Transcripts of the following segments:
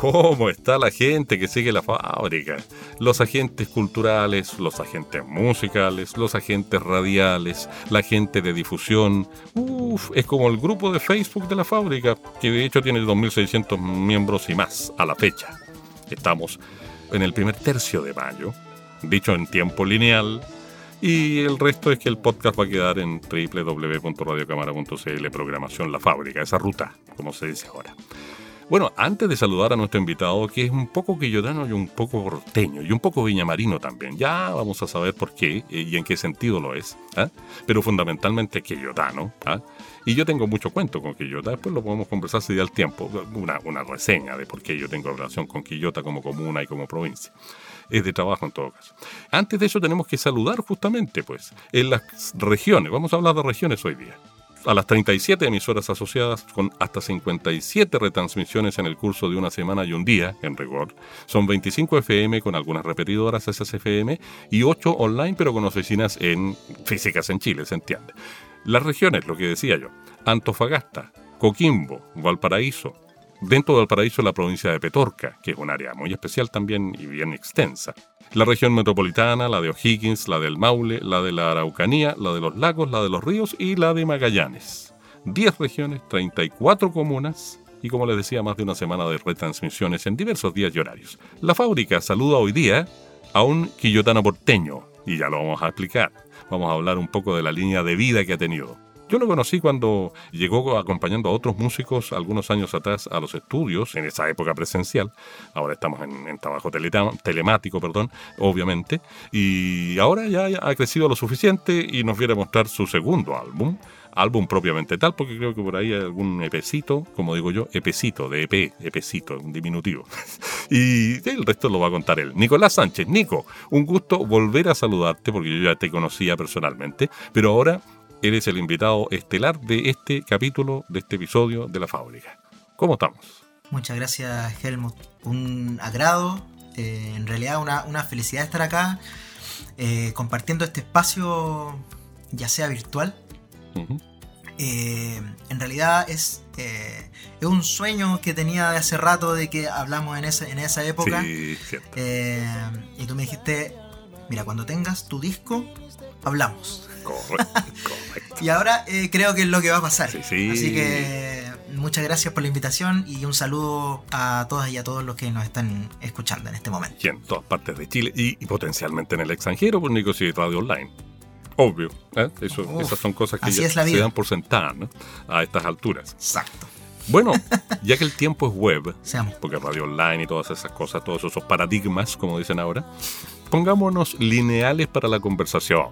¿Cómo está la gente que sigue la fábrica? Los agentes culturales, los agentes musicales, los agentes radiales, la gente de difusión. Uf, es como el grupo de Facebook de la fábrica, que de hecho tiene 2.600 miembros y más a la fecha. Estamos en el primer tercio de mayo, dicho en tiempo lineal, y el resto es que el podcast va a quedar en www.radiocamara.cl, programación La Fábrica, esa ruta, como se dice ahora. Bueno, antes de saludar a nuestro invitado, que es un poco quillotano y un poco porteño, y un poco viñamarino también, ya vamos a saber por qué eh, y en qué sentido lo es, ¿ah? pero fundamentalmente quillotano. ¿ah? Y yo tengo mucho cuento con Quillota, después lo podemos conversar si da el tiempo, una, una reseña de por qué yo tengo relación con Quillota como comuna y como provincia es de trabajo en todo caso. Antes de eso tenemos que saludar justamente, pues, en las regiones. Vamos a hablar de regiones hoy día a las 37 emisoras asociadas con hasta 57 retransmisiones en el curso de una semana y un día, en rigor. Son 25 FM con algunas repetidoras SSFM y 8 online pero con oficinas en físicas en Chile, se entiende. Las regiones, lo que decía yo, Antofagasta, Coquimbo, Valparaíso, dentro de Valparaíso la provincia de Petorca, que es un área muy especial también y bien extensa. La región metropolitana, la de O'Higgins, la del Maule, la de la Araucanía, la de los lagos, la de los ríos y la de Magallanes. 10 regiones, 34 comunas y como les decía, más de una semana de retransmisiones en diversos días y horarios. La fábrica saluda hoy día a un quillotano porteño y ya lo vamos a explicar. Vamos a hablar un poco de la línea de vida que ha tenido. Yo lo conocí cuando llegó acompañando a otros músicos algunos años atrás a los estudios, en esa época presencial. Ahora estamos en, trabajo telemático, perdón, obviamente. Y ahora ya ha crecido lo suficiente y nos viene a mostrar su segundo álbum álbum propiamente tal, porque creo que por ahí hay algún epecito, como digo yo, epecito, de EP, epecito, un diminutivo. y el resto lo va a contar él. Nicolás Sánchez, Nico, un gusto volver a saludarte, porque yo ya te conocía personalmente, pero ahora eres el invitado estelar de este capítulo, de este episodio de La Fábrica. ¿Cómo estamos? Muchas gracias, Helmut. Un agrado, eh, en realidad una, felicidad estar acá, eh, compartiendo este espacio, ya sea virtual. Eh, en realidad es, es un sueño que tenía de hace rato de que hablamos en esa, en esa época. Sí, y tú me dijiste, mira, cuando tengas tu disco, hablamos. Y ahora eh, creo que es lo que va a pasar. Así que muchas gracias por la invitación y un saludo a todas y a todos los que nos están escuchando en este momento. Y en todas partes de Chile y, potencialmente en el extranjero por Nico y Radio Online. Obvio, ¿eh? Eso, esas son cosas que ya se dan por sentadas a estas alturas. Exacto. Bueno, ya que el tiempo es web, porque radio online y todas esas cosas, todos esos paradigmas, como dicen ahora, pongámonos lineales para la conversación.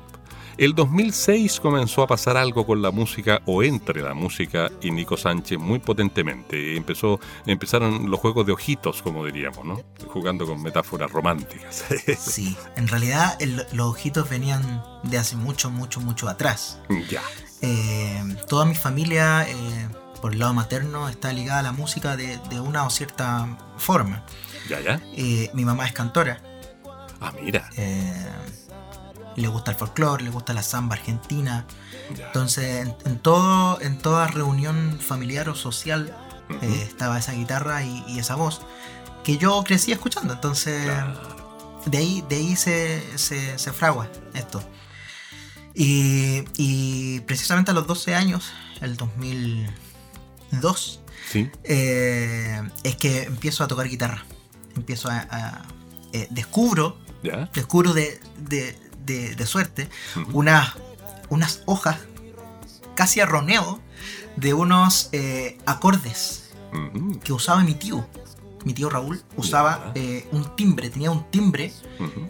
El 2006 comenzó a pasar algo con la música o entre la música y Nico Sánchez muy potentemente. Empezó, empezaron los juegos de ojitos, como diríamos, ¿no? Jugando con metáforas románticas. Sí, en realidad los ojitos venían de hace mucho, mucho, mucho atrás. Ya. Eh, toda mi familia, eh, por el lado materno, está ligada a la música de, una o cierta forma. Ya, ya. Eh, mi mamá es cantora. Ah, mira le gusta el folclore, le gusta la samba argentina. Entonces, en, todo, en toda reunión familiar o social eh, estaba esa guitarra y, esa voz que yo crecí escuchando. Entonces, de ahí, de ahí se, se, fragua esto. Y, precisamente a los 12 años, el 2002, eh, es que empiezo a tocar guitarra. Empiezo a. Eh, descubro. Descubro de, de, suerte, unas, unas hojas casi arroneo de unos eh, acordes que usaba mi tío. Mi tío Raúl usaba eh, un timbre, tenía un timbre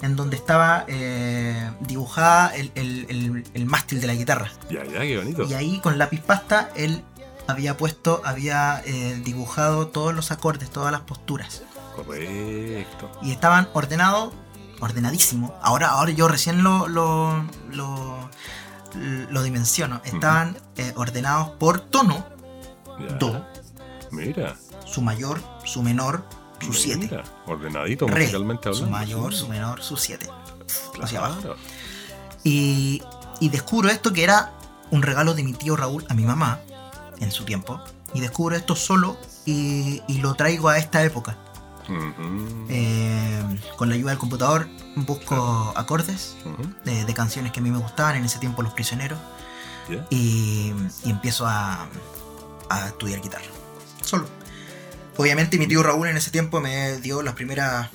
en donde estaba eh, dibujada el, mástil de la guitarra. Ya, ya, qué bonito. Y ahí con lápiz pasta él había puesto, había dibujado todos los acordes, todas las posturas. Correcto. Y estaban ordenados, ordenadísimo. Ahora, ahora yo recién lo, lo, lo, dimensiono. Estaban eh, ordenados por tono. Do. Mira. Su mayor, su menor, su 7. Ordenadito musicalmente hablando. Su mayor, su menor, su 7. Hacia abajo. Y, y descubro esto que era un regalo de mi tío Raúl a mi mamá en su tiempo. Y descubro esto solo y, lo traigo a esta época. Eh, con la ayuda del computador busco acordes de, canciones que a mí me gustaban, en ese tiempo Los Prisioneros, y, empiezo a, estudiar guitarra. Solo. Obviamente mi tío Raúl en ese tiempo me dio las primeras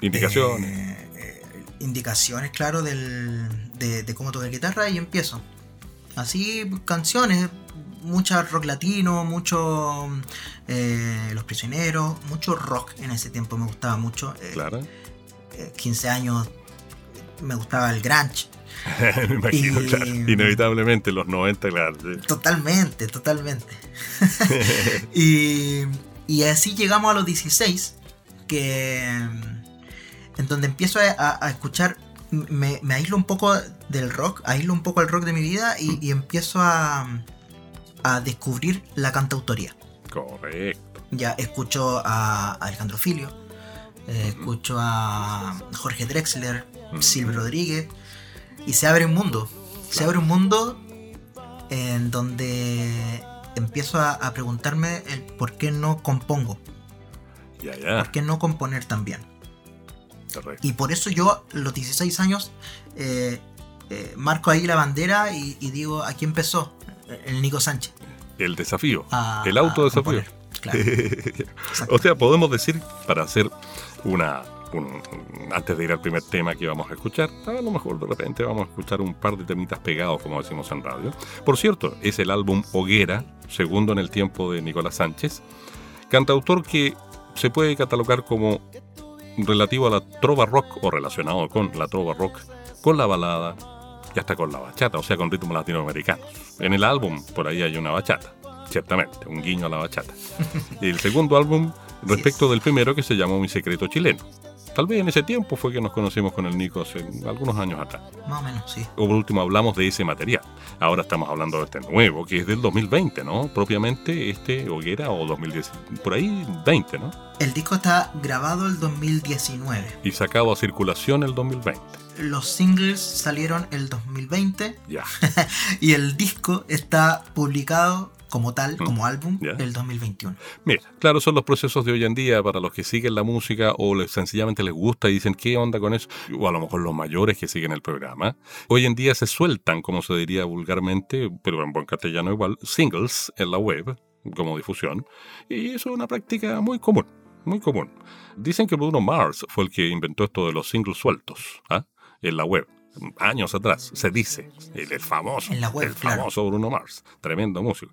indicaciones. Eh, eh, indicaciones, claro, del, de, de, cómo tocar guitarra y empiezo. Así, canciones, mucha rock latino, mucho eh, Los Prisioneros, mucho rock en ese tiempo me gustaba mucho. Eh, claro. 15 eh, años me gustaba el grunge. me imagino, claro. Inevitablemente los 90, claro. Totalmente, totalmente. y, y, así llegamos a los 16, que en donde empiezo a, escuchar, me, me, aíslo un poco del rock, aíslo un poco el rock de mi vida y empiezo a, a descubrir la cantautoría. Correcto. Ya escucho a Alejandro Filio, eh, escucho a Jorge Drexler, Silvio Rodríguez, y se abre un mundo. Se abre un mundo en donde empiezo a, preguntarme el por qué no compongo. Ya, ya. ¿Por qué no componer también? Correcto. Y por eso yo, los 16 años, eh, eh, marco ahí la bandera y, y, digo, aquí empezó el Nico Sánchez. El desafío, el autodesafío. o sea, podemos decir, para hacer una, antes de ir al primer tema que vamos a escuchar, a lo mejor de repente vamos a escuchar un par de temitas pegados, como decimos en radio. Por cierto, es el álbum Hoguera, segundo en el tiempo de Nicolás Sánchez, cantautor que se puede catalogar como relativo a la trova rock o relacionado con la trova rock, con la balada, ya está con la bachata, o sea, con ritmos latinoamericanos. En el álbum, por ahí hay una bachata, ciertamente, un guiño a la bachata. Y el segundo álbum, respecto del primero, que se llamó Mi Secreto Chileno. Tal vez en ese tiempo fue que nos conocimos con el Nico hace algunos años atrás. Más o menos, sí. O por último hablamos de ese material. Ahora estamos hablando de este nuevo, que es del 2020, ¿no? Propiamente este Hoguera o 2010, por ahí 20, ¿no? El disco está grabado el 2019. Y sacado a circulación el 2020 los singles salieron el 2020 Ya. y el disco está publicado como tal, mm. como álbum, el 2021. Mira, claro, son los procesos de hoy en día para los que siguen la música o les, sencillamente les gusta y dicen qué onda con eso, o a lo mejor los mayores que siguen el programa. Hoy en día se sueltan, como se diría vulgarmente, pero en buen castellano igual, singles en la web como difusión, y eso es una práctica muy común, muy común. Dicen que Bruno Mars fue el que inventó esto de los singles sueltos. ¿ah? en la web. Años atrás, se dice, el, famoso, el famoso Bruno Mars, tremendo músico.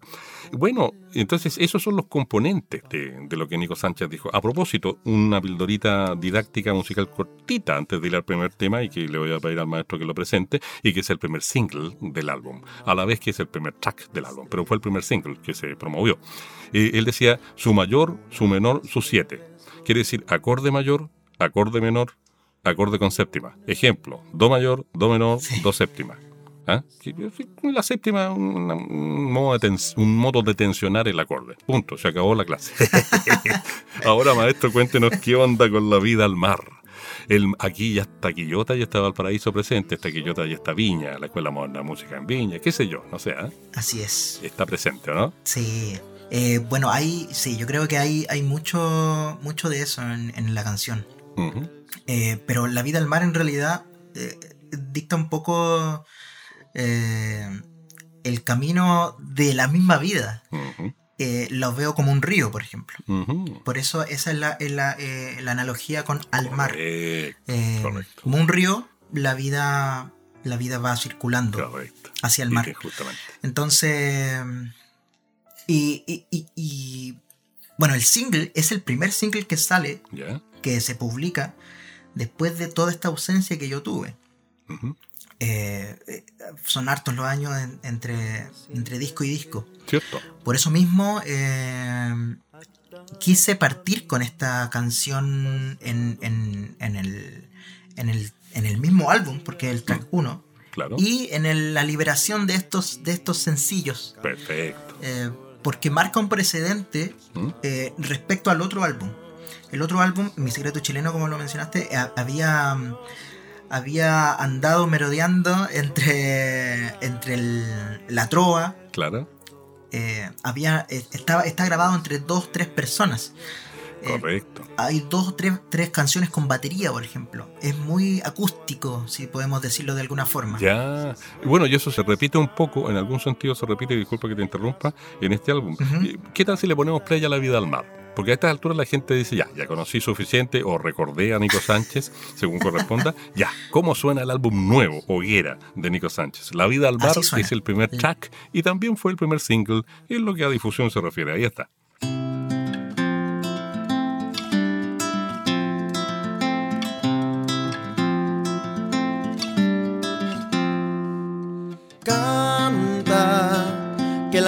Bueno, entonces esos son los componentes de, lo que Nico Sánchez dijo. A propósito, una pildorita didáctica musical cortita antes de ir al primer tema y que le voy a pedir al maestro que lo presente y que es el primer single del álbum, a la vez que es el primer track del álbum, pero fue el primer single que se promovió. Eh, él decía su mayor, su menor, su siete. Quiere decir acorde mayor, acorde menor, acorde con séptima. Ejemplo, do mayor, do menor, do séptima. ¿Ah? La séptima, un, modo de un modo de tensionar el acorde. Punto, se acabó la clase. Ahora, maestro, cuéntenos qué onda con la vida al mar. El, aquí ya está Quillota, ya está Valparaíso presente, está Quillota, ya está Viña, la Escuela Moderna de Música en Viña, qué sé yo, no sé. ¿ah? Así es. Está presente, ¿no? Sí. Eh, bueno, hay, sí, yo creo que hay, hay mucho, mucho de eso en, la canción. Eh, pero la vida al mar en realidad eh, dicta un poco eh, el camino de la misma vida. lo veo como un río, por ejemplo. Por eso esa es la, la, analogía con al mar. como un río, la vida, la vida va circulando hacia el mar. Entonces, y, y, bueno, el single es el primer single que sale, que se publica después de toda esta ausencia que yo tuve. eh, son hartos los años entre, entre disco y disco. Cierto. Por eso mismo quise partir con esta canción en, en, el, en, el, en el mismo álbum, porque es el track 1. Mm, claro. Y en la liberación de estos, de estos sencillos. Perfecto. Eh, porque marca un precedente ¿Mm? eh, respecto al otro álbum. El otro álbum, Mi Secreto Chileno, como lo mencionaste, había, había andado merodeando entre, entre la trova. Claro eh, había, eh, estaba, está grabado entre dos, tres personas. Eh, Correcto. hay dos o tres, tres, canciones con batería, por ejemplo. Es muy acústico, si podemos decirlo de alguna forma. Ya. Bueno, y eso se repite un poco, en algún sentido se repite, disculpa que te interrumpa, en este álbum. ¿Qué tal si le ponemos play a la vida al mar? Porque a estas alturas la gente dice, ya, ya conocí suficiente o recordé a Nico Sánchez, según corresponda. Ya, ¿cómo suena el álbum nuevo, Hoguera, de Nico Sánchez? La vida al bar es el primer track y también fue el primer single en lo que a difusión se refiere. Ahí está.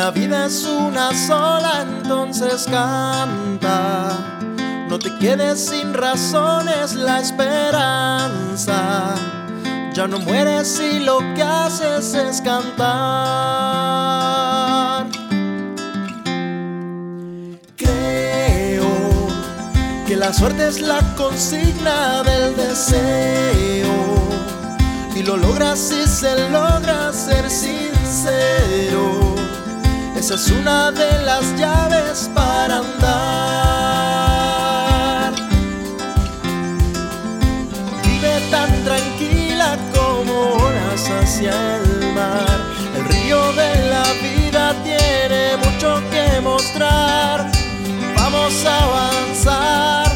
La vida es una sola, entonces canta. No te quedes sin razones, la esperanza. Ya no mueres si lo que haces es cantar. Creo que la suerte es la consigna del deseo. Y lo logras si se logra ser sincero esa es una de las llaves para andar. Vive tan tranquila como olas hacia el mar. El río de la vida tiene mucho que mostrar. Vamos a avanzar,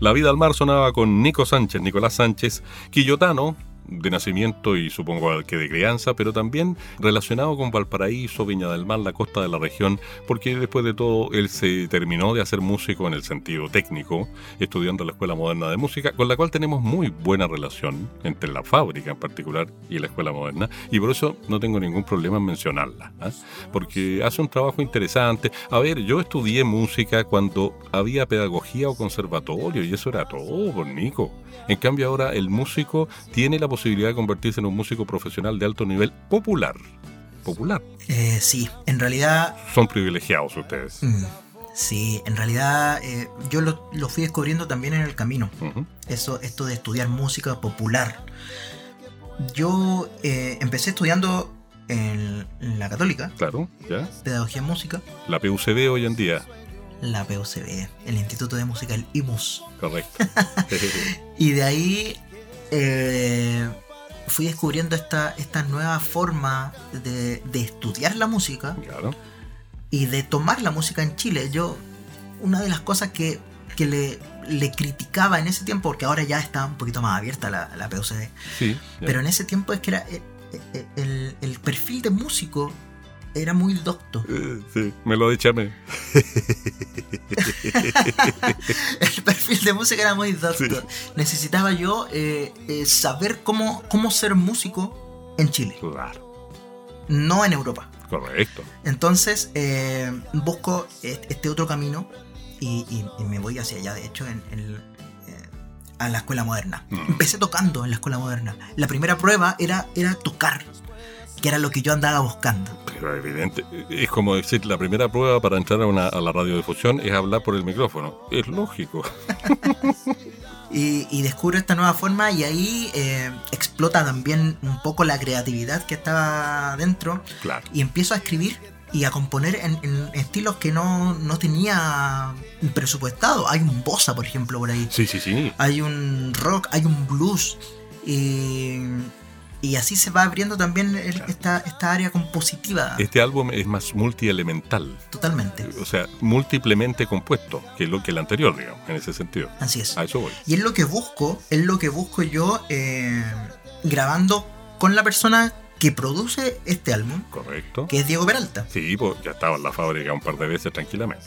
La vida al mar sonaba con Nico Sánchez, Nicolás Sánchez, quillotano, de nacimiento y supongo que de crianza, pero también relacionado con Valparaíso, Viña del Mar, la costa de la región, porque después de todo él se terminó de hacer músico en el sentido técnico, estudiando la Escuela Moderna de Música, con la cual tenemos muy buena relación, entre la fábrica en particular y la Escuela Moderna, y por eso no tengo ningún problema en mencionarla, ¿ah? porque hace un trabajo interesante. A ver, yo estudié música cuando había pedagogía o conservatorio, y eso era todo, Nico. En cambio ahora el músico tiene la posibilidad de convertirse en un músico profesional de alto nivel popular. Popular. Eh, sí, en realidad... Son privilegiados ustedes. Mm, Sí, en realidad eh, yo lo, fui descubriendo también en el camino. Eso, esto de estudiar música popular. Yo eh, empecé estudiando en, la católica. Claro, ya. Pedagogía en música. La PUCB hoy en día. La PUCB, el Instituto de Música, el IMUS. Correcto. y de ahí eh, fui descubriendo esta, esta nueva forma de, de estudiar la música. Claro y de tomar la música en Chile. Yo, una de las cosas que, le, le, criticaba en ese tiempo, porque ahora ya está un poquito más abierta la, la POCD, sí, pero en ese tiempo es que era eh, eh, el, el, perfil de músico era muy docto. Eh, sí, me lo mí. el perfil de música era muy docto. Necesitaba yo saber cómo, cómo ser músico en Chile. Claro. No en Europa. Correcto. Entonces eh, busco este otro camino y, me voy hacia allá, de hecho, en, eh, a la escuela moderna. Mm. Empecé tocando en la escuela moderna. La primera prueba era, era tocar, que era lo que yo andaba buscando. Pero evidente, es como decir, la primera prueba para entrar a, una, a la radiodifusión es hablar por el micrófono. Es lógico. y, descubro esta nueva forma y ahí eh, explota también un poco la creatividad que estaba dentro y empiezo a escribir y a componer en, estilos que no, no, tenía presupuestado. Hay un bossa, por ejemplo, por ahí. Sí, sí, sí. Hay un rock, hay un blues. Y y así se va abriendo también esta, esta área compositiva. Este álbum es más multielemental. Totalmente. O sea, múltiplemente compuesto, que lo que el anterior, digamos, en ese sentido. Así es. A eso voy. Y es lo que busco, es lo que busco yo eh, grabando con la persona que produce este álbum. Correcto. Que es Diego Peralta. Sí, pues ya estaba en la fábrica un par de veces tranquilamente.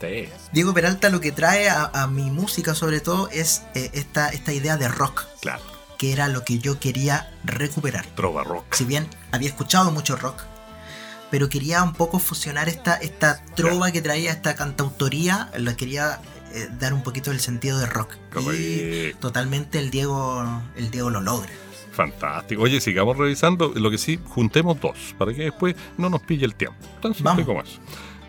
Sí. Diego Peralta lo que trae a, mi música sobre todo es eh, esta, esta idea de rock. Claro que era lo que yo quería recuperar. Trova rock. Si bien había escuchado mucho rock, pero quería un poco fusionar esta, esta trova que traía esta cantautoría, la quería eh, dar un poquito el sentido de rock. Y totalmente el Diego, el Diego lo logra. Fantástico. Oye, sigamos revisando. Lo que sí, juntemos dos, para que después no nos pille el tiempo. Tan simple como es.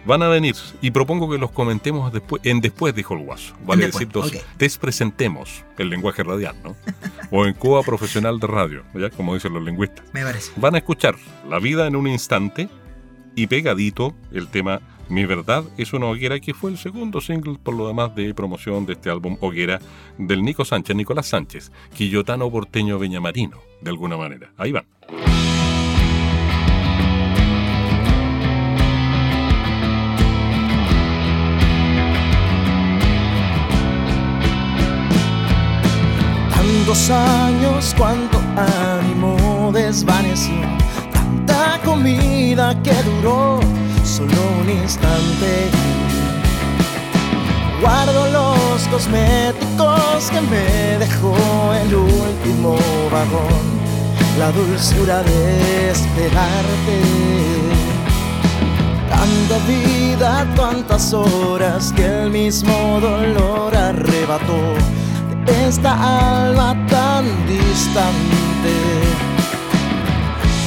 Van a venir y propongo que los comentemos después, en después, dijo el guaso. Vale decir, dos, despresentemos el lenguaje radial, ¿no? o en Cuba profesional de radio, ¿ya? Como dicen los lingüistas. Me parece. Van a escuchar La vida en un instante y pegadito el tema Mi verdad es una hoguera, que fue el segundo single por lo demás de promoción de este álbum Hoguera del Nico Sánchez, Nicolás Sánchez, quillotano porteño veñamarino, de alguna manera. Ahí van. Tantos años, cuánto ánimo desvaneció, tanta comida que duró solo un instante. Guardo los cosméticos que me dejó el último vagón, la dulzura de esperarte. Tanta vida, tantas horas que el mismo dolor arrebató esta alma tan distante.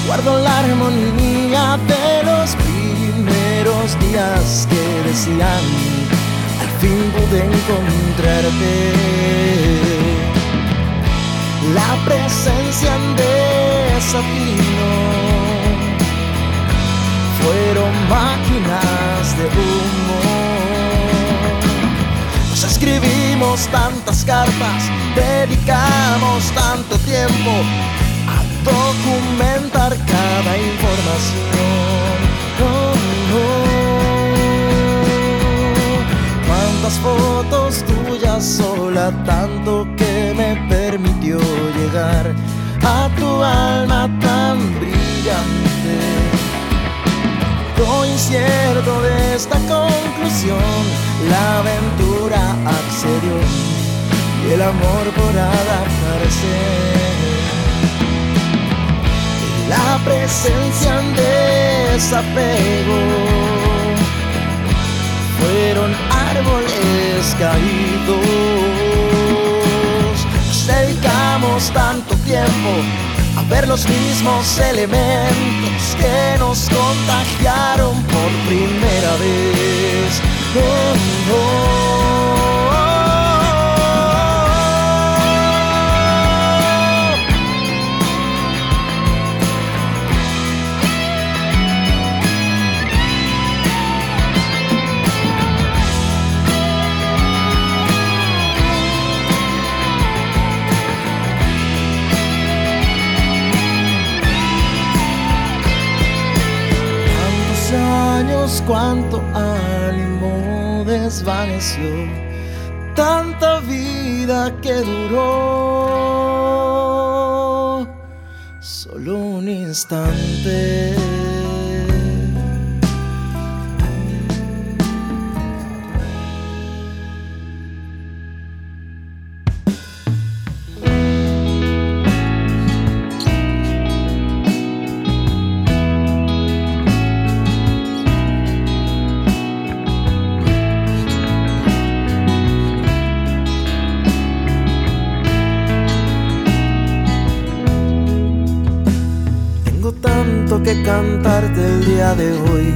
Guardo la armonía de los primeros días que decían, al fin pude encontrarte. La presencia de desafío fueron máquinas de humo escribimos tantas cartas, dedicamos tanto tiempo a documentar cada información. Oh, Cuántas fotos tuyas sola, tanto que me permitió llegar a tu alma tan brillante. Lo incierto de esta conclusión la aventura accedió y el amor por adaptarse. La presencia en desapego fueron árboles caídos. Dedicamos tanto tiempo a ver los mismos elementos que nos contagiaron por primera vez cuánto ánimo desvaneció, tanta vida que duró, solo un instante. Cantarte el día de hoy.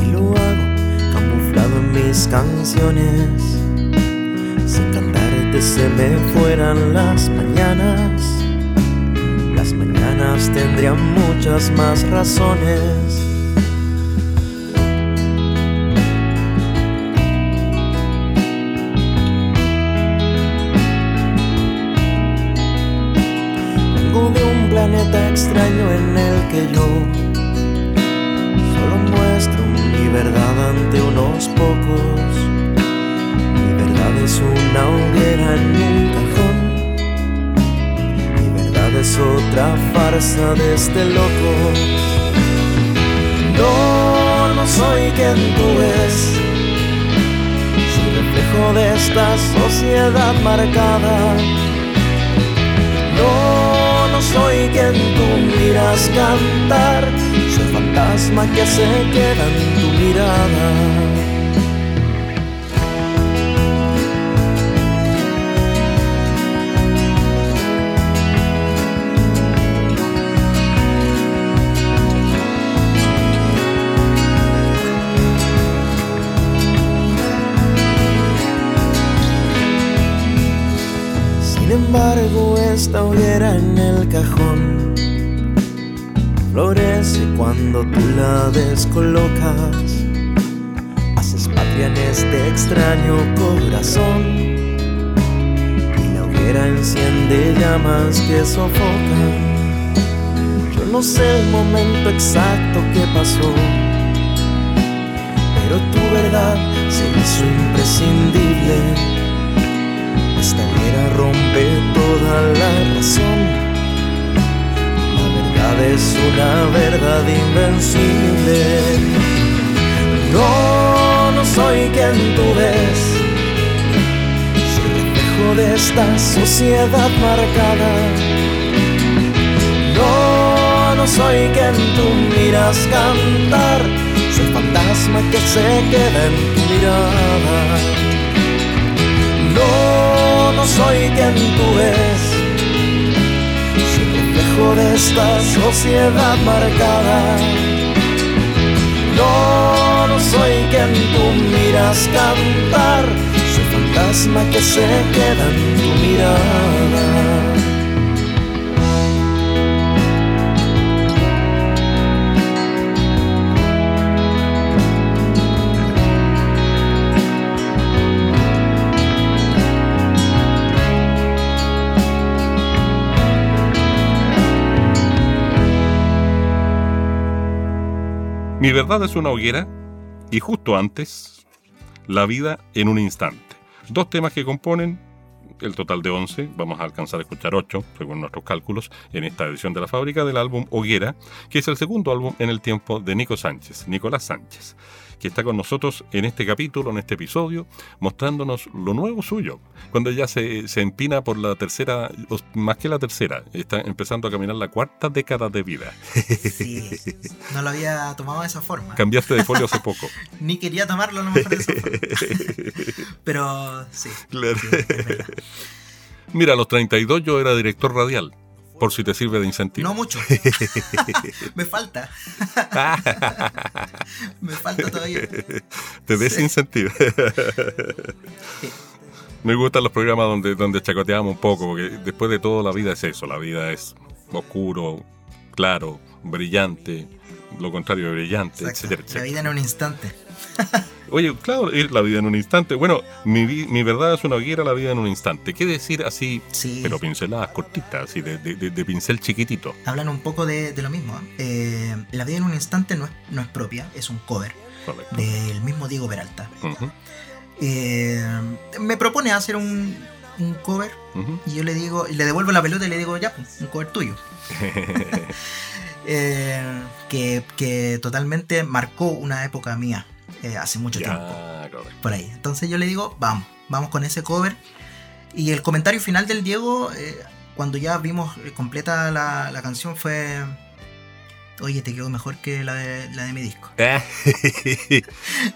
Y lo hago camuflado en mis canciones. Sin cantarte se me fueran las mañanas. Las mañanas tendrían muchas más razones extraño en el que yo solo muestro mi verdad ante unos pocos. Mi verdad es una hoguera en un cajón. Mi verdad es otra farsa de este loco. No, no soy quien tú ves. Soy reflejo de esta sociedad marcada. No soy quien tú miras cantar, soy fantasma que se queda en tu mirada. embargo esta hoguera en el florece cuando tú la descolocas. Haces patria en este extraño corazón y la hoguera enciende llamas que sofocan. Yo no sé el momento exacto que pasó, pero tu verdad se hizo imprescindible es una verdad invencible. No, no soy quien tú ves. Soy reflejo de esta sociedad marcada. No, no soy quien tú miras cantar. Soy fantasma que se queda en tu mirada. No, no soy quien tú ves. De esta sociedad marcada. No, no soy quien tú miras cantar. Soy fantasma que se queda en tu mirada. Mi verdad es una hoguera y justo antes, la vida en un instante. Dos temas que componen el total de 11, vamos a alcanzar a escuchar 8, según nuestros cálculos, en esta edición de la fábrica del álbum Hoguera, que es el segundo álbum en el tiempo de Nico Sánchez, Nicolás Sánchez que está con nosotros en este capítulo, en este episodio, mostrándonos lo nuevo suyo. Cuando ya se, se empina por la tercera, más que la tercera, está empezando a caminar la cuarta década de vida. Sí, no lo había tomado de esa forma. Cambiaste de folio hace poco. Ni quería tomarlo a lo mejor de esa forma. Pero sí. Claro. Mira, a los 32 yo era director radial Por si te sirve de incentivo. No mucho. Me falta. Me falta todavía. Te desincentivo. Me gustan los programas donde, donde chacoteamos un poco, porque después de todo la vida es eso, la vida es oscuro, claro, brillante, lo contrario de brillante, etcétera, La vida en un instante. Oye, claro, la vida en un instante. Bueno, mi, mi, verdad es una hoguera, la vida en un instante. ¿Qué decir así? Sí. Pero pinceladas cortitas, así de, de, pincel chiquitito. Hablan un poco de, lo mismo. ¿eh? ¿eh? la vida en un instante no es, no es propia, es un cover del mismo Diego Peralta. Eh, me propone hacer un, un cover y yo le digo, le devuelvo la pelota y le digo, ya, pues, un cover tuyo. Que, que, totalmente marcó una época mía eh, hace mucho tiempo. Por ahí. Entonces yo le digo, vamos, vamos con ese cover. Y el comentario final del Diego, cuando ya vimos completa la, la canción, fue oye, te quedó mejor que la de, la de mi disco.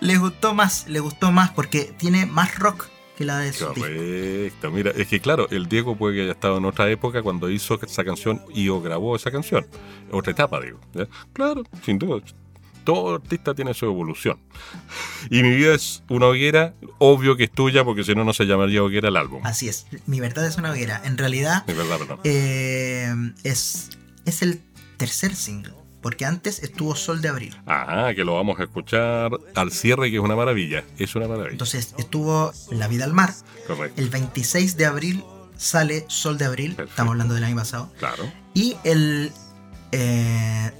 le gustó más, le gustó más porque tiene más rock que la de su Correcto, mira, es que claro, el Diego puede que haya estado en otra época cuando hizo esa canción y o grabó esa canción. Otra etapa, digo. Claro, sin duda. Todo artista tiene su evolución. Y mi vida es una hoguera, obvio que es tuya, porque si no, no se llamaría hoguera el álbum. Así es, mi verdad es una hoguera. En realidad, verdad, eh, es, es el tercer single porque antes estuvo Sol de Abril. Ah, que lo vamos a escuchar al cierre, que es una maravilla. Es una maravilla. Entonces estuvo La vida al mar. Correcto. El 26 de abril sale Sol de Abril. Estamos hablando del año pasado. Claro. Y el 2 eh,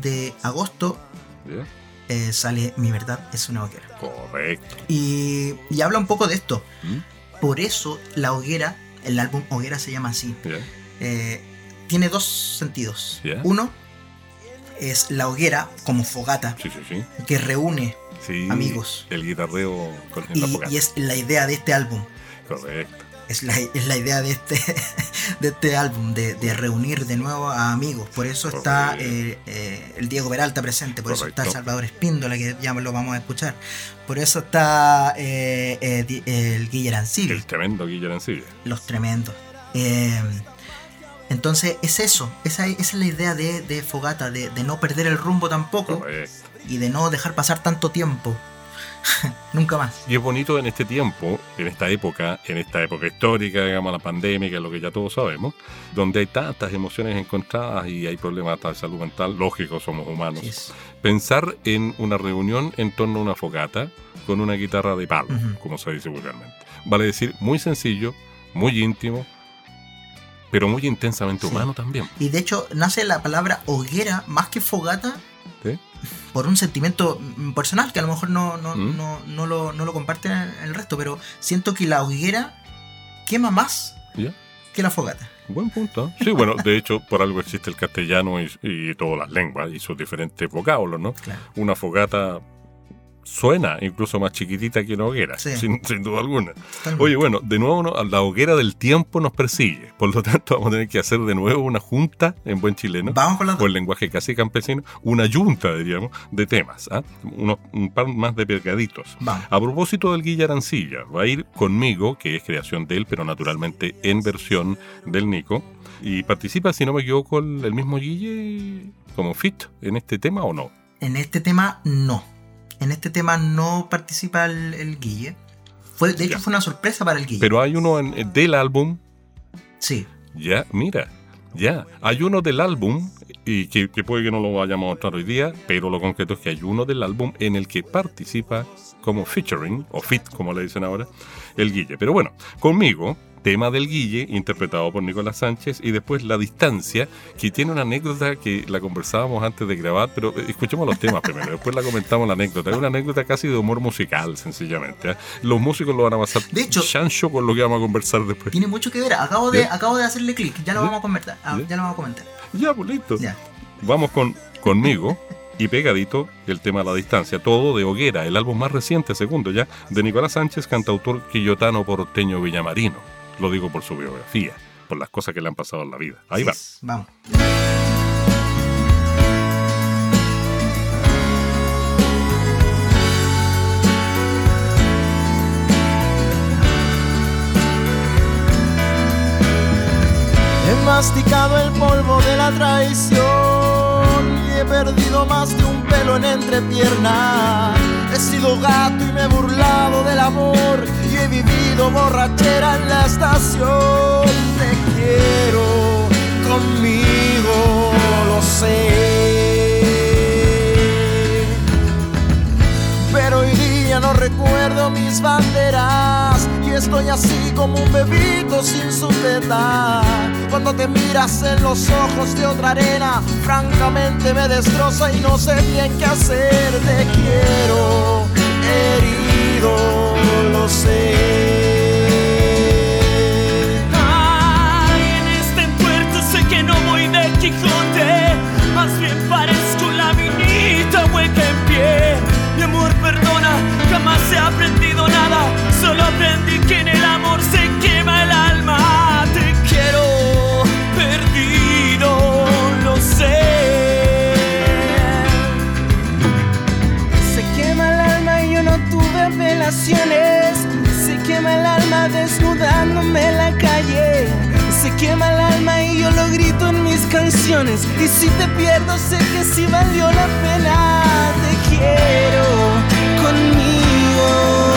de agosto eh, sale Mi verdad es una hoguera. Correcto. Y, habla un poco de esto. ¿Mm? Por eso la hoguera, el álbum Hoguera se llama así. Eh, tiene dos sentidos. Uno, es la hoguera como fogata que reúne amigos. El guitarreo con y, la y es la idea de este álbum. Correcto. Es la, es la idea de este, de este álbum, de, reunir de nuevo a amigos. Por eso está eh, eh, el Diego Peralta presente, por eso está Salvador Espíndola, que ya lo vamos a escuchar. Por eso está eh, el Guillermo El tremendo Guillermo Los tremendos. Entonces es eso, esa, es la idea de, Fogata, de, no perder el rumbo tampoco y de no dejar pasar tanto tiempo. Nunca más. Y es bonito en este tiempo, en esta época, en esta época histórica, digamos, la pandemia, que es lo que ya todos sabemos, donde hay tantas emociones encontradas y hay problemas de salud mental, lógico, somos humanos. Pensar en una reunión en torno a una fogata con una guitarra de palo, como se dice vulgarmente. Vale decir, muy sencillo, muy íntimo, pero muy intensamente humano también. Y de hecho nace la palabra hoguera más que fogata por un sentimiento personal que a lo mejor no, no, mm. no, no, lo, no lo comparten el resto, pero siento que la hoguera quema más que la fogata. Buen punto. Sí, bueno, de hecho, por algo existe el castellano y, todas las lenguas y sus diferentes vocablos, ¿no? Una fogata suena incluso más chiquitita que una hoguera, sin, duda alguna. Oye, bueno, de nuevo la hoguera del tiempo nos persigue, por lo tanto vamos a tener que hacer de nuevo una junta en buen chileno, vamos con, el lenguaje casi campesino, una junta, diríamos, de temas, ¿ah? un par más de pegaditos. A propósito del Guilla Arancilla, va a ir conmigo, que es creación de él, pero naturalmente en versión del Nico, y participa, si no me equivoco, el mismo Guille como fit en este tema o no. En este tema no en este tema no participa el, Guille. Fue, de hecho, fue una sorpresa para el Guille. Pero hay uno en, del álbum. Sí. Ya, mira, ya. Hay uno del álbum, y que, puede que no lo vayamos a mostrar hoy día, pero lo concreto es que hay uno del álbum en el que participa como featuring, o fit, como le dicen ahora, el Guille. Pero bueno, conmigo tema del Guille, interpretado por Nicolás Sánchez, y después La Distancia, que tiene una anécdota que la conversábamos antes de grabar, pero eh, escuchemos los temas primero, después la comentamos la anécdota. Es una anécdota casi de humor musical, sencillamente. ¿eh? Los músicos lo van a pasar de hecho, chancho con lo que vamos a conversar después. Tiene mucho que ver, acabo de, acabo de hacerle clic, ya lo vamos a comentar. Ah, ¿Ya? lo vamos a comentar. Ya, pues listo. Vamos con conmigo. y pegadito el tema de la distancia, todo de Hoguera, el álbum más reciente, segundo ya, de Nicolás Sánchez, cantautor quillotano porteño villamarino. Lo digo por su biografía, por las cosas que le han pasado en la vida. Ahí va. Vamos. masticado el polvo de la traición y he perdido más de un pelo en entrepierna. He sido gato y me he burlado del amor y he vivido borrachera en la estación. Te quiero estoy así como un bebito sin su teta. Cuando te miras en los ojos de otra arena, francamente me destroza y no sé bien qué hacer. Te quiero herido, lo sé. Ay, en este puerto sé que no voy de Quijote, más bien parezco la minita hueca en pie. Mi amor, perdona, jamás he aprendido Solo aprendí que en el amor se quema el alma. Te quiero perdido, lo sé. Se quema el alma y yo no tuve relaciones. Se quema el alma desnudándome en la calle. Se quema el alma y yo lo grito en mis canciones. Y si te pierdo, sé que sí valió la pena. Te quiero conmigo.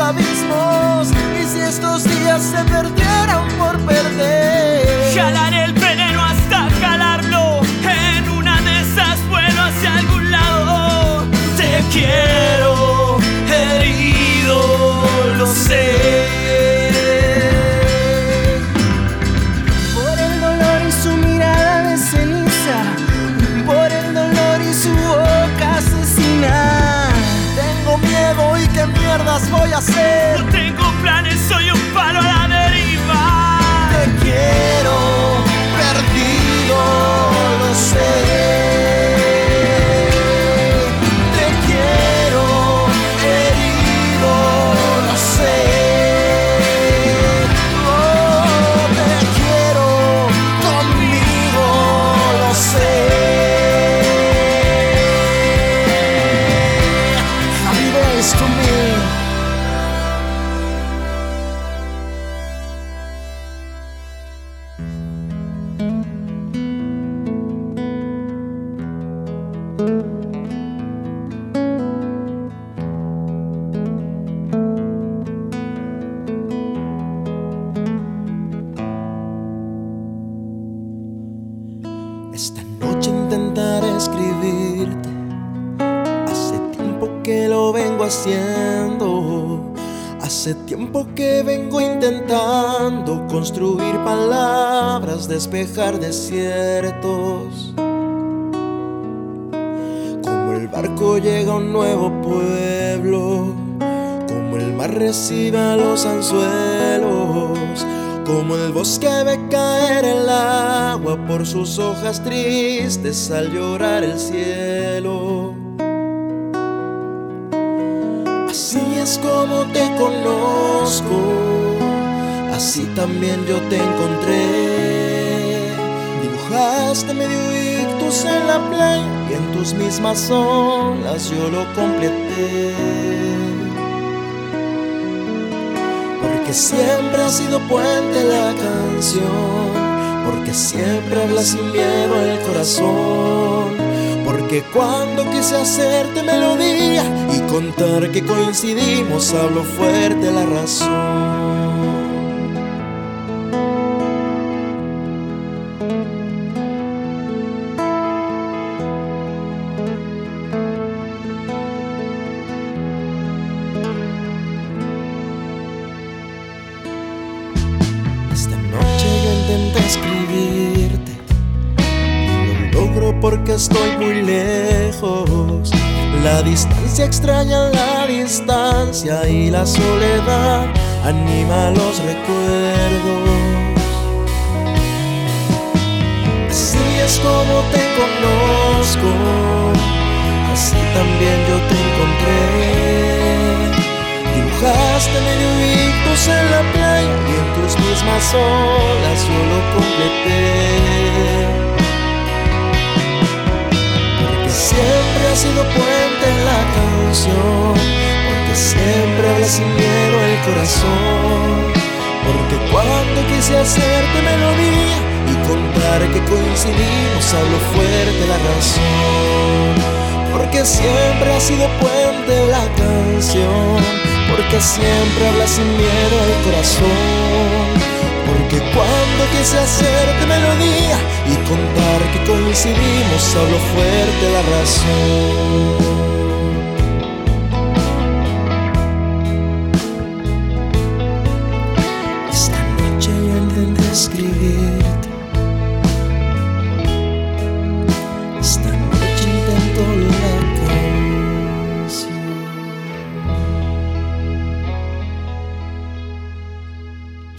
Abismos y si estos días se perdieran por perder. Jalaré quiero despejar desiertos. Como el barco llega a un nuevo pueblo, como el mar recibe a los anzuelos, como el bosque ve caer el agua por sus hojas tristes al llorar el cielo. Así es como te conozco, así también yo te encontré. Dibujaste medio ictus en la playa y en tus mismas olas yo lo completé. Porque siempre ha sido puente la canción, porque siempre habla sin miedo el corazón. Porque cuando quise hacerte melodía y contar que coincidimos, hablo fuerte la razón. Distancia y la soledad anima los recuerdos. Así es como te conozco, así también yo te encontré. Dibujaste medio ictus en la playa y en tus mismas olas yo lo completé. Siempre ha sido puente en la canción, siempre sin miedo el corazón. Porque cuando quise hacerte melodía y contar que coincidimos, hablo fuerte la razón porque siempre ha sido puente la canción, porque siempre habla sin miedo al corazón, porque cuando quise hacerte melodía y contar que coincidimos, hablo fuerte la razón.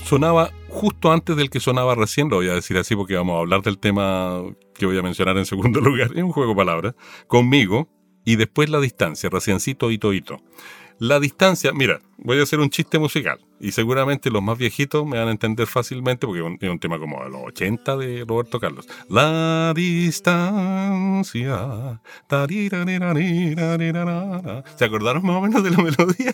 Sonaba justo antes del que sonaba recién, lo voy a decir así porque vamos a hablar del tema que voy a mencionar en segundo lugar, es un juego de palabras, conmigo, y después la distancia, reciencito, hito, hito. La distancia, mira, voy a hacer un chiste musical y seguramente los más viejitos me van a entender fácilmente porque es un tema como de los 80 de Roberto Carlos. La distancia. ¿Se acordaron más o menos de la melodía?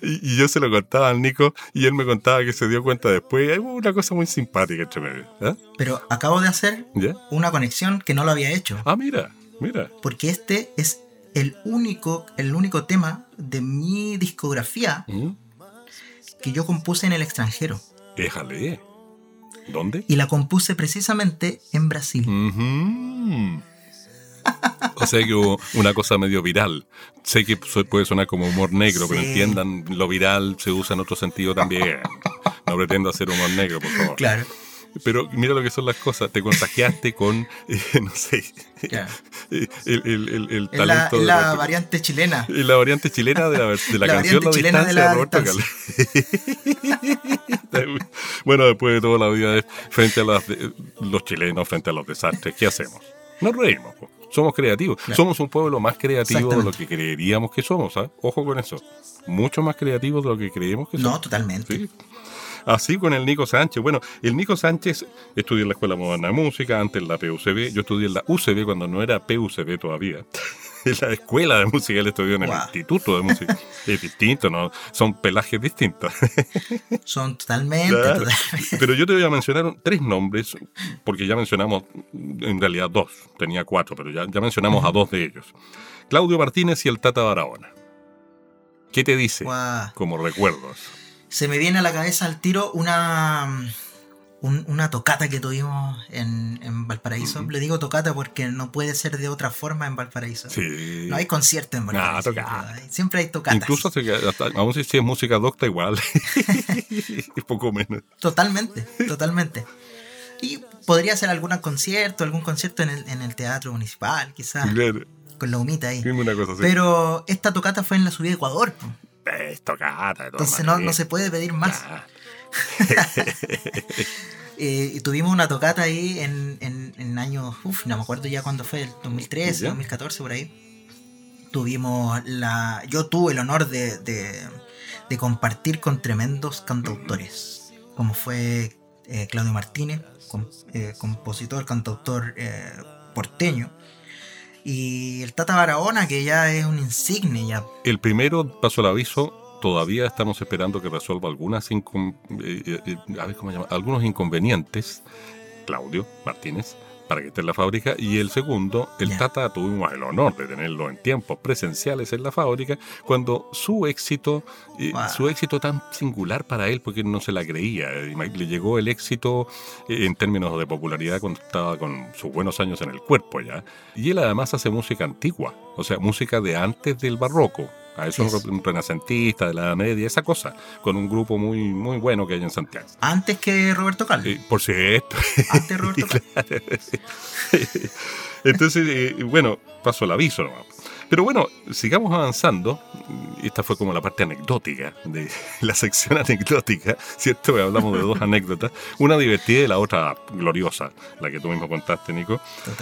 Y, yo se lo contaba al Nico y él me contaba que se dio cuenta después. Hay una cosa muy simpática entre medio. ¿eh? Pero acabo de hacer una conexión que no lo había hecho. Ah, mira, mira. Porque este es el único, el único tema de mi discografía ¿Mm? Que yo compuse en el extranjero. Déjale. ¿Dónde? Y la compuse precisamente en Brasil. o sea que hubo una cosa medio viral. Sé que puede sonar como humor negro, pero entiendan, lo viral se usa en otro sentido también. No pretendo hacer humor negro, por favor. Claro. Pero mira lo que son las cosas. Te contagiaste con, eh, no sé, el, el, el, talento. La, la variante chilena. La variante chilena de la, de la, canción La Distancia de, la Roberto bueno, después de toda la vida, frente a los chilenos, frente a los desastres, ¿qué hacemos? Nos reímos. Somos creativos. Somos un pueblo más creativo de lo que creeríamos que somos. ¿sabes? Ojo con eso. Mucho más creativos de lo que creemos que somos. No, totalmente. ¿Sí? Así con el Nico Sánchez. Bueno, el Nico Sánchez estudió en la Escuela Moderna de Música, antes en la PUCB. Yo estudié en la UCB cuando no era PUCB todavía. En la escuela de música, él estudió en el Instituto de Música. Es distinto, ¿no? Son pelajes distintos. Son totalmente, Pero yo te voy a mencionar tres nombres, porque ya mencionamos, en realidad dos, tenía cuatro, pero ya, ya mencionamos a dos de ellos. Claudio Martínez y el Tata Barahona. ¿Qué te dice como recuerdos? Se me viene a la cabeza al tiro una, una tocata que tuvimos en, Valparaíso. Le digo tocata porque no puede ser de otra forma en Valparaíso. No hay concierto en Valparaíso. siempre hay tocatas. Incluso aún si es música docta igual. es poco menos. Totalmente, totalmente. Y podría ser algún concierto, algún concierto en el, en el teatro municipal, quizás. Con la humita ahí. Pero esta tocata fue en la subida de Ecuador. Entonces no, se puede pedir más. Eh, y tuvimos una tocata ahí en, en, años, uff, no me acuerdo ya cuándo fue, el 2013, 2014, por ahí. Tuvimos la. Yo tuve el honor de, de, compartir con tremendos cantautores, como fue eh, Claudio Martínez, eh, compositor, cantautor porteño y el Tata Barahona, que ya es un insigne ya. El primero, paso el aviso, todavía estamos esperando que resuelva algunas eh, eh, eh, algunos inconvenientes, Claudio Martínez, para que esté en la fábrica. Y el segundo, el Tata tuvimos el honor de tenerlo en tiempos presenciales en la fábrica, cuando su éxito, eh, su éxito tan singular para él, porque no se la creía, le llegó el éxito eh, en términos de popularidad cuando estaba con sus buenos años en el cuerpo ya. Y él además hace música antigua, o sea, música de antes del barroco a eso es un renacentista de la Edad Media, esa cosa, con un grupo muy, muy bueno que hay en Santiago. Antes que Roberto Carlos. Eh, por cierto. Antes Roberto Carlos. Entonces, eh, bueno, paso el aviso nomás. Pero bueno, sigamos avanzando. Esta fue como la parte anecdótica de la sección anecdótica, ¿cierto? Hablamos de dos anécdotas, una divertida y la otra gloriosa, la que tú mismo contaste, Nico.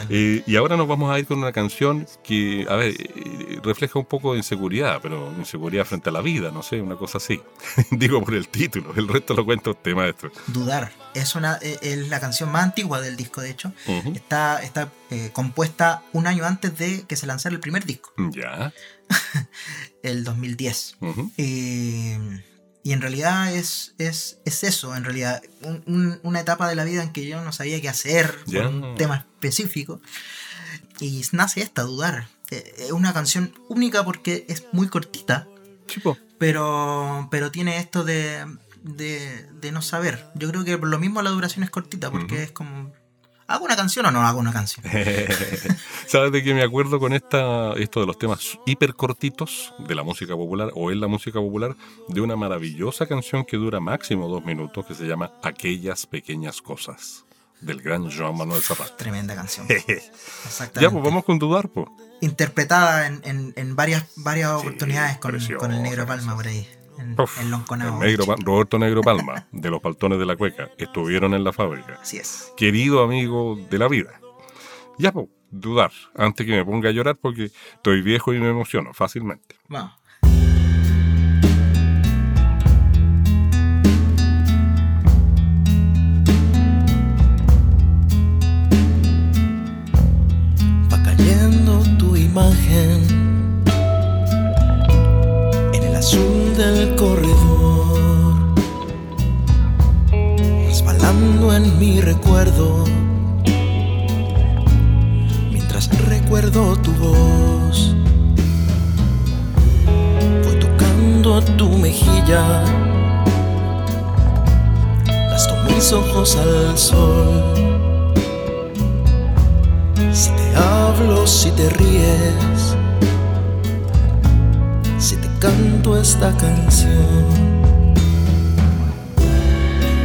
Eh, y ahora nos vamos a ir con una canción que, a ver, eh, refleja un poco de inseguridad, pero inseguridad frente a la vida, no sé, una cosa así. Digo por el título, el resto lo cuenta usted, maestro. Dudar. Es, una, eh, es la canción más antigua del disco, de hecho. Está, está compuesta un año antes de que se lanzara el primer disco. Ya. el 2010. y en realidad es, es, es eso, en realidad. una etapa de la vida en que yo no sabía qué hacer un tema específico. Y nace esta, Dudar. Eh, es una canción única porque es muy cortita. Pero, pero tiene esto de, de, no saber. Yo creo que por lo mismo la duración es cortita porque es como ¿Hago una canción o no hago una canción? ¿Sabes de qué me acuerdo con esta, esto de los temas hiper cortitos de la música popular o en la música popular? De una maravillosa canción que dura máximo dos minutos que se llama Aquellas Pequeñas Cosas del gran Joan Manuel Zapata. Tremenda canción. Exactamente. Ya, pues vamos con dudar, pues. Interpretada en, en, varias, varias oportunidades con, con, el Negro Palma por ahí en, Negro, Roberto Negro Palma, de los Paltones de la Cueca, estuvieron en la fábrica. Así es. Querido amigo de la vida. Ya, pues, dudar, antes que me ponga a llorar porque estoy viejo y me emociono fácilmente. Vamos. Va cayendo tu imagen del corredor, resbalando en mi recuerdo, mientras recuerdo tu voz, voy tocando tu mejilla, gasto mis ojos al sol. Si te hablo, si te ríes canto esta canción.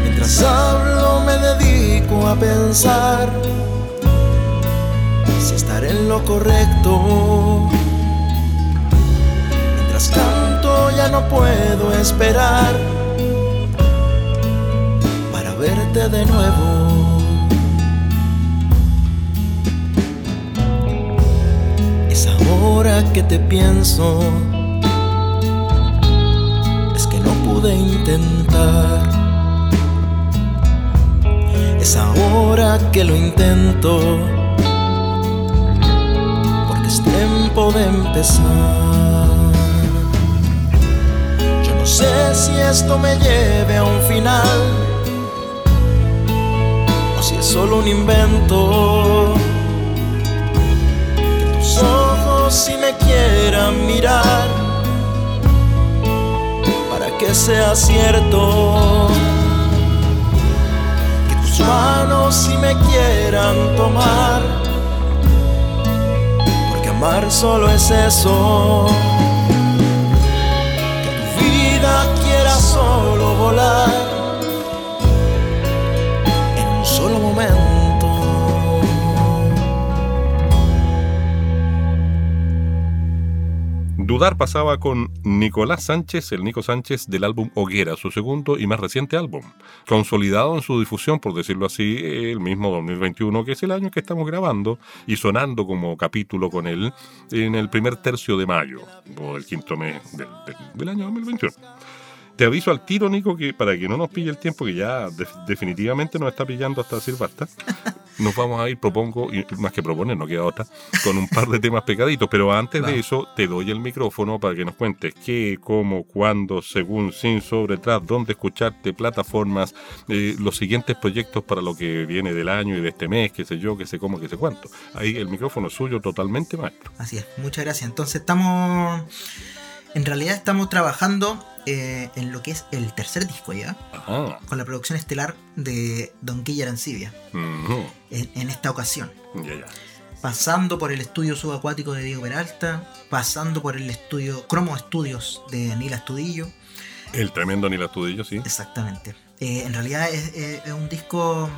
Mientras hablo me dedico a pensar si estaré en lo correcto. Mientras canto ya no puedo esperar para verte de nuevo. Es ahora que te pienso pude intentar. Es ahora que lo intento, porque es tiempo de empezar. Yo no sé si esto me lleve a un final, o si es solo un invento. Que tus ojos si me quieran mirar sea cierto. Que tus manos si me quieran tomar. Porque amar solo es eso. Que tu vida quiera solo volar. Dudar pasaba con Nicolás Sánchez, el Nico Sánchez del álbum Hoguera, su segundo y más reciente álbum, consolidado en su difusión, por decirlo así, el mismo 2021, que es el año que estamos grabando, y sonando como capítulo con él en el primer tercio de mayo, o el quinto mes del, del año 2021. Te aviso al tiro, Nico, que para que no nos pille el tiempo, que ya definitivamente nos está pillando hasta decir basta, nos vamos a ir, propongo, y más que proponer, no queda otra, con un par de temas pecaditos. Pero antes de eso, te doy el micrófono para que nos cuentes qué, cómo, cuándo, según, sin, sobre, tras, dónde escucharte, plataformas, eh, los siguientes proyectos para lo que viene del año y de este mes, qué sé yo, qué sé cómo, qué sé cuánto. Ahí el micrófono es suyo totalmente, maestro. Así es, muchas gracias. Entonces estamos, en realidad estamos trabajando eh, en lo que es el tercer disco ya, con la producción estelar de Don Quilla Arancibia, en, esta ocasión. Pasando por el estudio subacuático de Diego Peralta, pasando por el estudio Cromo Studios de Nila Estudillo. El tremendo Nila Estudillo, sí. Exactamente. Eh, en realidad es, un disco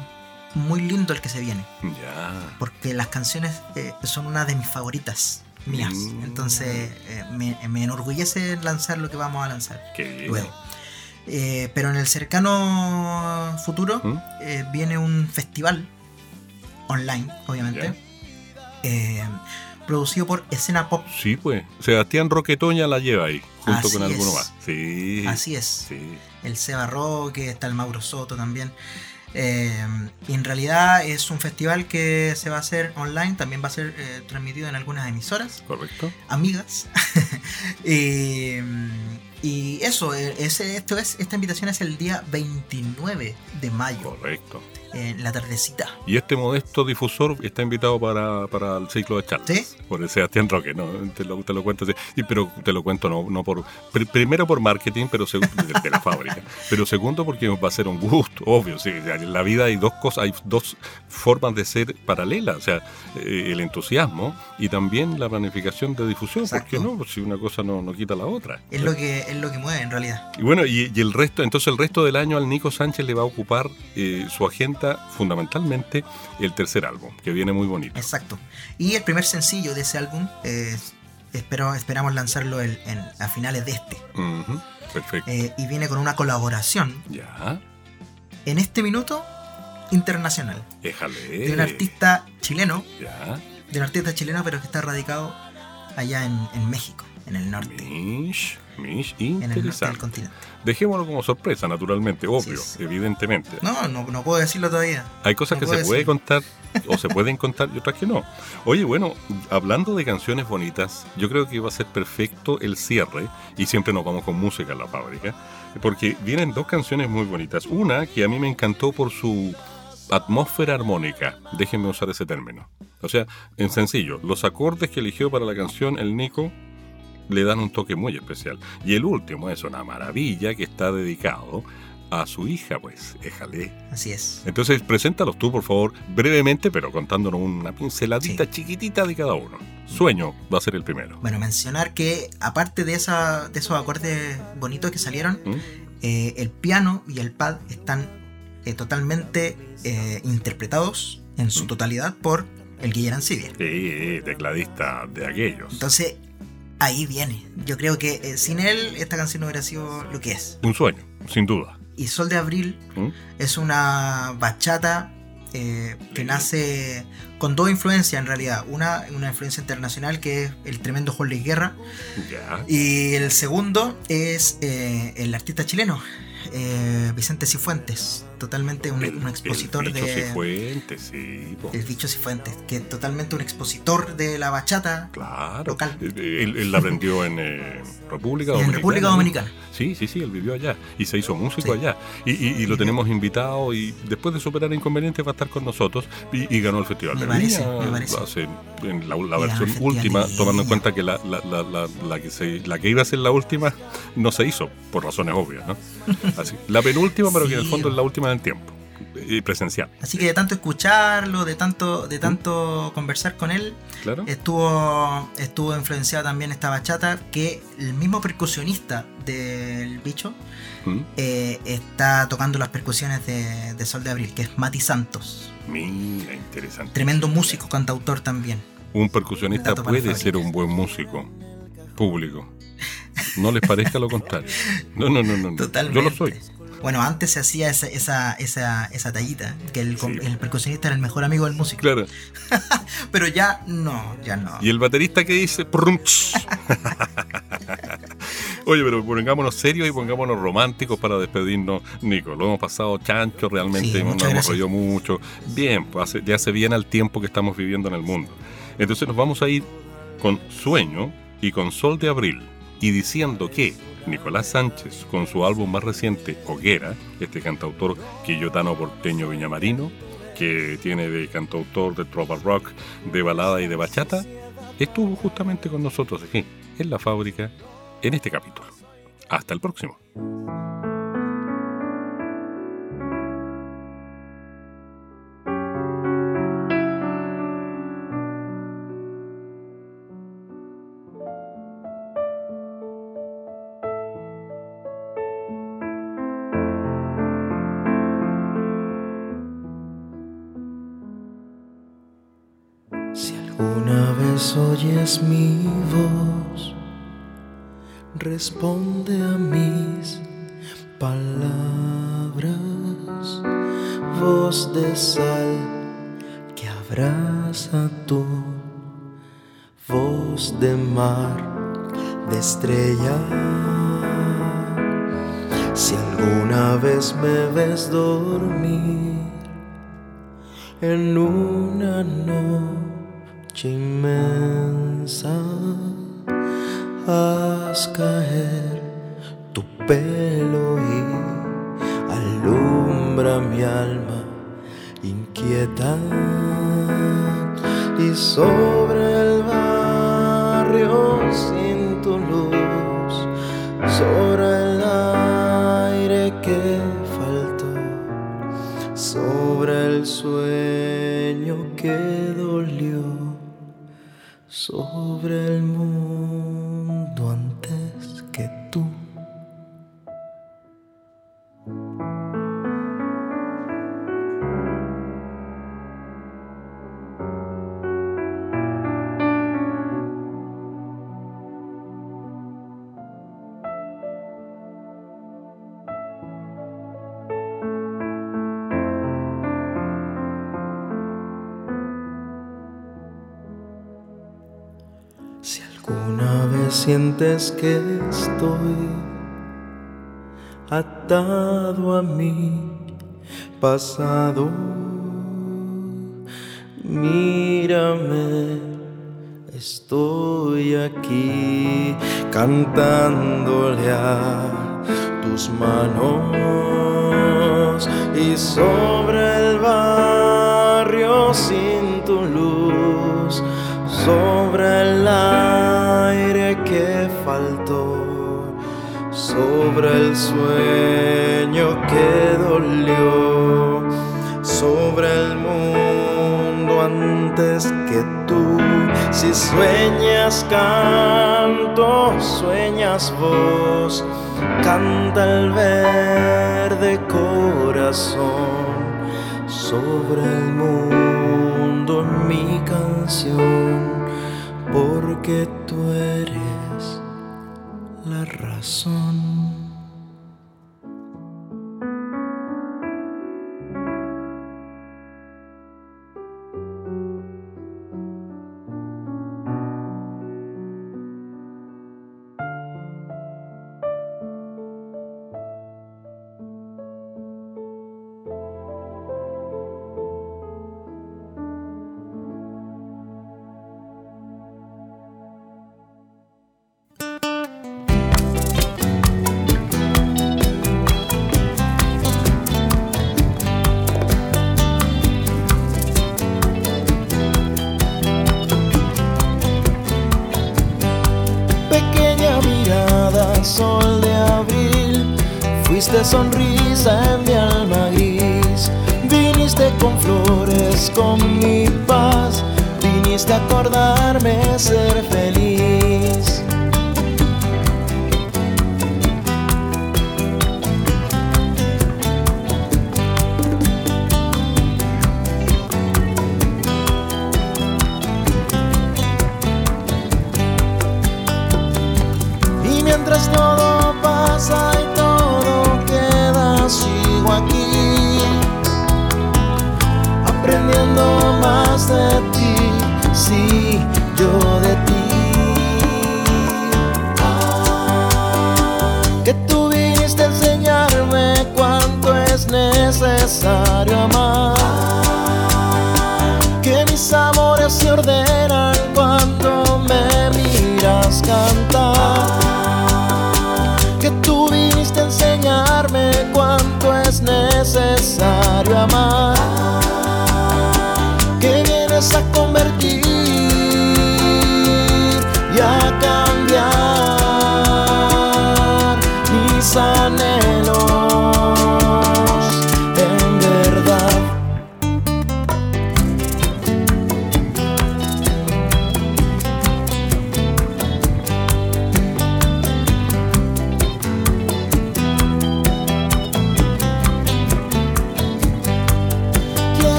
muy lindo el que se viene. Ya. Porque las canciones eh, son una de mis favoritas mías. Mm. Entonces eh, me, enorgullece lanzar lo que vamos a lanzar luego. Eh, pero en el cercano futuro ¿Mm? eh, viene un festival online, obviamente. producido por Escena Pop. Sí, pues. Sebastián Roquetoña la lleva ahí, junto con alguno más. Sí. Así es. El Seba Roque, está el Mauro Soto también. Eh, y en realidad es un festival que se va a hacer online, también va a ser eh, transmitido en algunas emisoras. Correcto. Amigas. y eso, eh, ese, esto es, esta invitación es el día 29 de mayo. Correcto en la tardecita. Y este modesto difusor está invitado para, para el ciclo de charlas. ¿Sí? Por el Sebastián Roque, ¿no? Te lo, te lo cuento así. Y, pero te lo cuento no, no por... primero por marketing, pero de, la fábrica. Pero segundo porque va a ser un gusto, obvio. Sí, en la vida hay dos cosas, hay dos formas de ser paralelas. O sea, eh, el entusiasmo y también la planificación de difusión. ¿Por qué no? Si una cosa no, no quita la otra. Es lo, que, es lo que mueve en realidad. Y bueno, y, el resto, entonces el resto del año al Nico Sánchez le va a ocupar eh, su fundamentalmente el tercer álbum, que viene muy bonito. Exacto. Y el primer sencillo de ese álbum, espero, esperamos lanzarlo en, a finales de este. Perfecto. Eh, y viene con una colaboración. Ya. En este minuto, internacional. Déjale. De un artista chileno. Ya. De un artista chileno, pero que está radicado allá en, México, en el norte. Mish, mish, interesante. Del. Dejémoslo como sorpresa, naturalmente, obvio, evidentemente. No, no, puedo decirlo todavía. Hay cosas que se puede contar o se pueden contar y otras que no. Oye, bueno, hablando de canciones bonitas, yo creo que va a ser perfecto el cierre y siempre nos vamos con música en la fábrica, porque vienen dos canciones muy bonitas. Una que a mí me encantó por su atmósfera armónica, déjenme usar ese término. O sea, en sencillo, los acordes que eligió para la canción el Nico le dan un toque muy especial. Y el último es una maravilla que está dedicado a su hija, pues, éjale. Así es. Entonces, preséntalos tú, por favor, brevemente, pero contándonos una pinceladita chiquitita de cada uno. Sueño va a ser el primero. Bueno, mencionar que aparte de, esa, de esos acordes bonitos que salieron, ¿Mm? eh, el piano y el pad están eh, totalmente eh, interpretados en su ¿Mm? totalidad por el Guillermo Civil. Sí, tecladista de aquellos. Entonces, ahí viene. Yo creo que eh, sin él esta canción no hubiera sido lo que es. Un sueño, sin duda. Y Sol de Abril ¿Mm? es una bachata eh, que nace con dos influencias en realidad. Una, una influencia internacional que es el tremendo Jorge Guerra. Y el segundo es eh, el artista chileno, Vicente Cifuentes totalmente un, expositor el de. Cifuentes, sí. El bicho Cifuentes, que es totalmente un expositor de la bachata claro. local. Él, la aprendió en eh, República Dominicana. En República Dominicana. Sí, sí, sí, él vivió allá y se hizo músico allá. Y, lo tenemos invitado y después de superar inconvenientes va a estar con nosotros y, ganó el Festival me de parece, Me parece. en la, versión última, tomando en cuenta que la, que se, la que iba a ser la última no se hizo, por razones obvias, ¿no? Así. La penúltima, pero que en el fondo es la última del tiempo y presencial. Así que de tanto escucharlo, de tanto, de tanto conversar con él, estuvo, estuvo influenciado también esta bachata que el mismo percusionista del bicho eh, está tocando las percusiones de, Sol de Abril, que es Mati Santos. Mira, interesante. Tremendo músico, cantautor también. Un percusionista puede ser un buen músico público. No les parezca lo contrario. No, no, no, no. Totalmente. Yo lo soy. Bueno, antes se hacía esa, esa, esa, esa tallita, que el, el, percusionista era el mejor amigo del músico. Claro. Pero ya no, ya no. ¿Y el baterista que dice? Oye, pero pongámonos serios y pongámonos románticos para despedirnos, Nico. Lo hemos pasado chancho realmente, nos hemos reído mucho. Bien, pues ya se viene al tiempo que estamos viviendo en el mundo. Entonces nos vamos a ir con Sueño y con Sol de Abril y diciendo que Nicolás Sánchez, con su álbum más reciente, Hoguera, este cantautor quillotano porteño viñamarino, que tiene de cantautor de trova rock, de balada y de bachata, estuvo justamente con nosotros aquí, en la fábrica, en este capítulo. Hasta el próximo. Vez oyes mi voz, responde a mis palabras, voz de sal que abraza tu voz de mar, de estrella. Si alguna vez me ves dormir en una noche inmensa, haz caer tu pelo y alumbra mi alma inquieta. Y sobre el barrio sin tu luz, sobre el aire que faltó, sobre el sueño que sobre el mundo sientes que estoy atado a mi pasado. Mírame, estoy aquí cantándole a tus manos y sobre el barrio sin tu luz, sobre el sobre el sueño que dolió, sobre el mundo antes que tú. Si sueñas canto, sueñas voz, canta el verde corazón sobre el mundo mi canción porque tú eres la razón.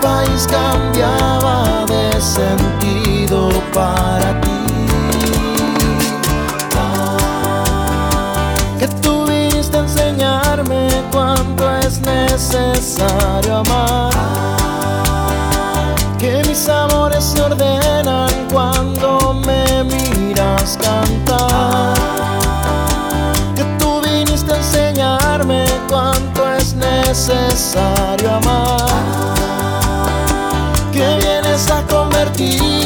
País cambiaba de sentido para ti. Que tú viniste a enseñarme cuánto es necesario amar. Que mis amores se ordenan cuando me miras cantar. Que tú viniste a enseñarme cuánto es necesario amar. Convertir